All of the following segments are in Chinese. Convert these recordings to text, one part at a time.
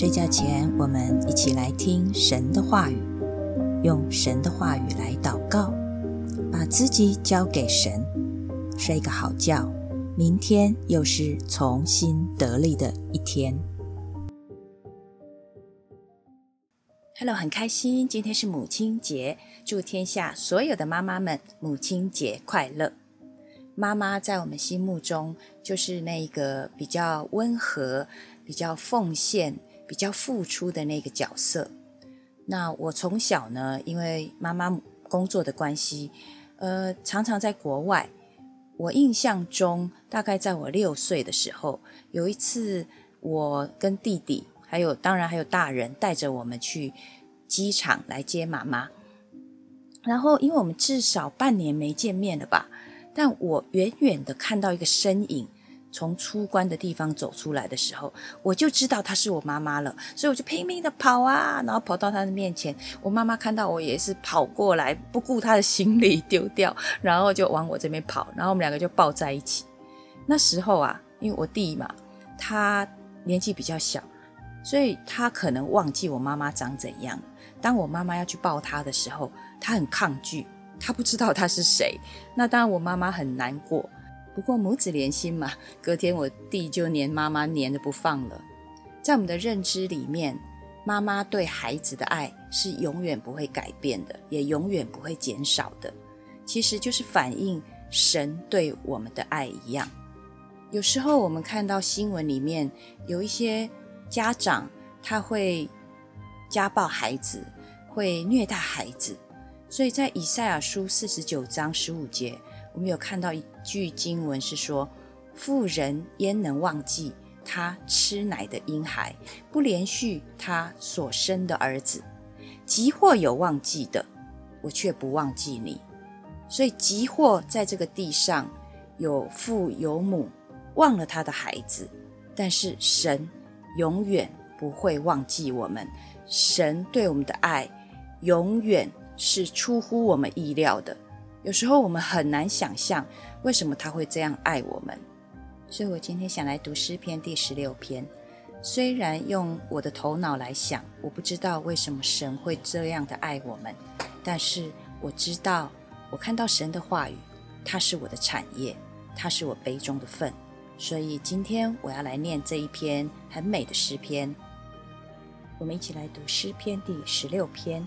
睡觉前，我们一起来听神的话语，用神的话语来祷告，把自己交给神，睡个好觉。明天又是重新得力的一天。Hello，很开心，今天是母亲节，祝天下所有的妈妈们母亲节快乐。妈妈在我们心目中就是那个比较温和、比较奉献。比较付出的那个角色。那我从小呢，因为妈妈工作的关系，呃，常常在国外。我印象中，大概在我六岁的时候，有一次，我跟弟弟，还有当然还有大人，带着我们去机场来接妈妈。然后，因为我们至少半年没见面了吧，但我远远的看到一个身影。从出关的地方走出来的时候，我就知道她是我妈妈了，所以我就拼命的跑啊，然后跑到她的面前。我妈妈看到我也是跑过来，不顾她的行李丢掉，然后就往我这边跑，然后我们两个就抱在一起。那时候啊，因为我弟嘛，他年纪比较小，所以他可能忘记我妈妈长怎样。当我妈妈要去抱他的时候，他很抗拒，他不知道他是谁。那当然，我妈妈很难过。不过母子连心嘛，隔天我弟就黏妈妈黏的不放了。在我们的认知里面，妈妈对孩子的爱是永远不会改变的，也永远不会减少的。其实就是反映神对我们的爱一样。有时候我们看到新闻里面有一些家长，他会家暴孩子，会虐待孩子，所以在以赛亚书四十九章十五节。我们有看到一句经文是说：“妇人焉能忘记她吃奶的婴孩，不连续她所生的儿子？即或有忘记的，我却不忘记你。所以，即或在这个地上有父有母忘了他的孩子，但是神永远不会忘记我们。神对我们的爱，永远是出乎我们意料的。”有时候我们很难想象为什么他会这样爱我们，所以我今天想来读诗篇第十六篇。虽然用我的头脑来想，我不知道为什么神会这样的爱我们，但是我知道，我看到神的话语，它是我的产业，它是我杯中的份。所以今天我要来念这一篇很美的诗篇。我们一起来读诗篇第十六篇。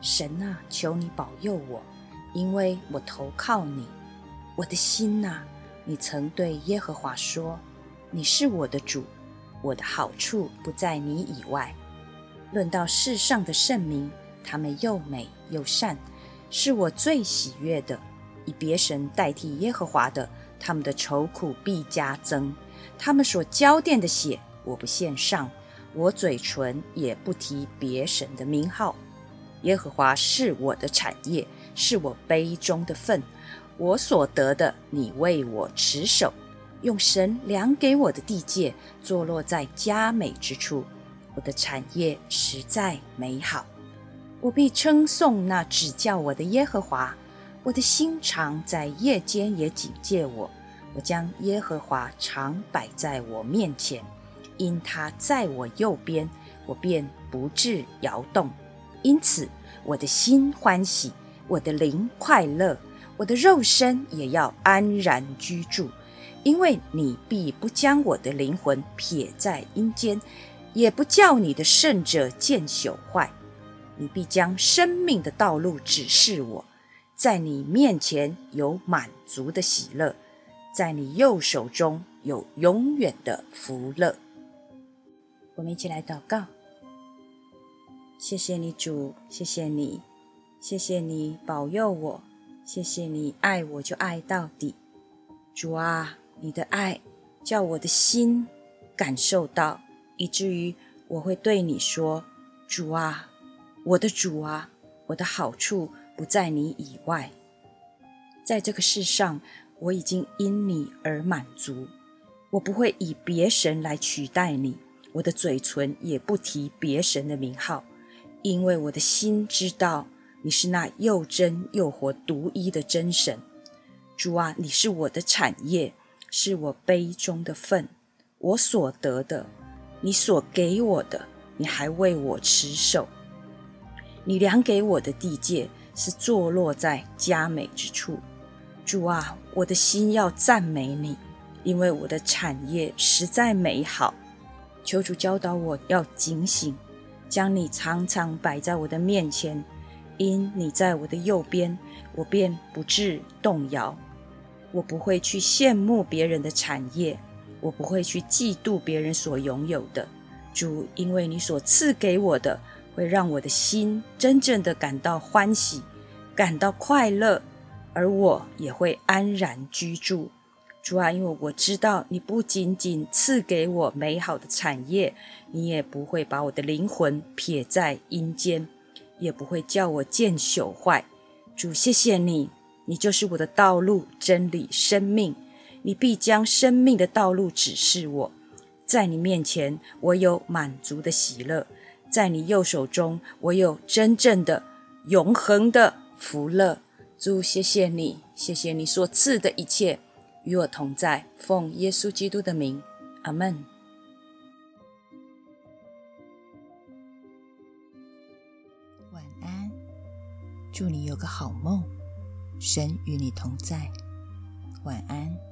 神啊，求你保佑我。因为我投靠你，我的心呐，你曾对耶和华说：“你是我的主，我的好处不在你以外。”论到世上的圣名，他们又美又善，是我最喜悦的。以别神代替耶和华的，他们的愁苦必加增。他们所浇奠的血，我不献上，我嘴唇也不提别神的名号。耶和华是我的产业。是我杯中的份，我所得的，你为我持守，用神量给我的地界，坐落在佳美之处。我的产业实在美好，我必称颂那指教我的耶和华。我的心常在夜间也警戒我，我将耶和华常摆在我面前，因他在我右边，我便不致摇动。因此，我的心欢喜。我的灵快乐，我的肉身也要安然居住，因为你必不将我的灵魂撇在阴间，也不叫你的圣者见朽坏。你必将生命的道路指示我，在你面前有满足的喜乐，在你右手中有永远的福乐。我们一起来祷告，谢谢你主，谢谢你。谢谢你保佑我，谢谢你爱我就爱到底，主啊，你的爱叫我的心感受到，以至于我会对你说：“主啊，我的主啊，我的好处不在你以外，在这个世上我已经因你而满足，我不会以别神来取代你，我的嘴唇也不提别神的名号，因为我的心知道。”你是那又真又活、独一的真神，主啊，你是我的产业，是我杯中的份，我所得的，你所给我的，你还为我持守。你量给我的地界是坐落在佳美之处。主啊，我的心要赞美你，因为我的产业实在美好。求主教导我要警醒，将你常常摆在我的面前，因你在我的右边，我便不致动摇。我不会去羡慕别人的产业，我不会去嫉妒别人所拥有的。主，因为你所赐给我的，会让我的心真正的感到欢喜，感到快乐，而我也会安然居住。主啊，因为我知道你不仅仅赐给我美好的产业，你也不会把我的灵魂撇在阴间，也不会叫我见朽坏。主，谢谢你。你就是我的道路、真理、生命。你必将生命的道路指示我，在你面前，我有满足的喜乐；在你右手中，我有真正的、永恒的福乐。主，谢谢你，谢谢你所赐的一切与我同在。奉耶稣基督的名，阿门。晚安，祝你有个好梦。神与你同在，晚安。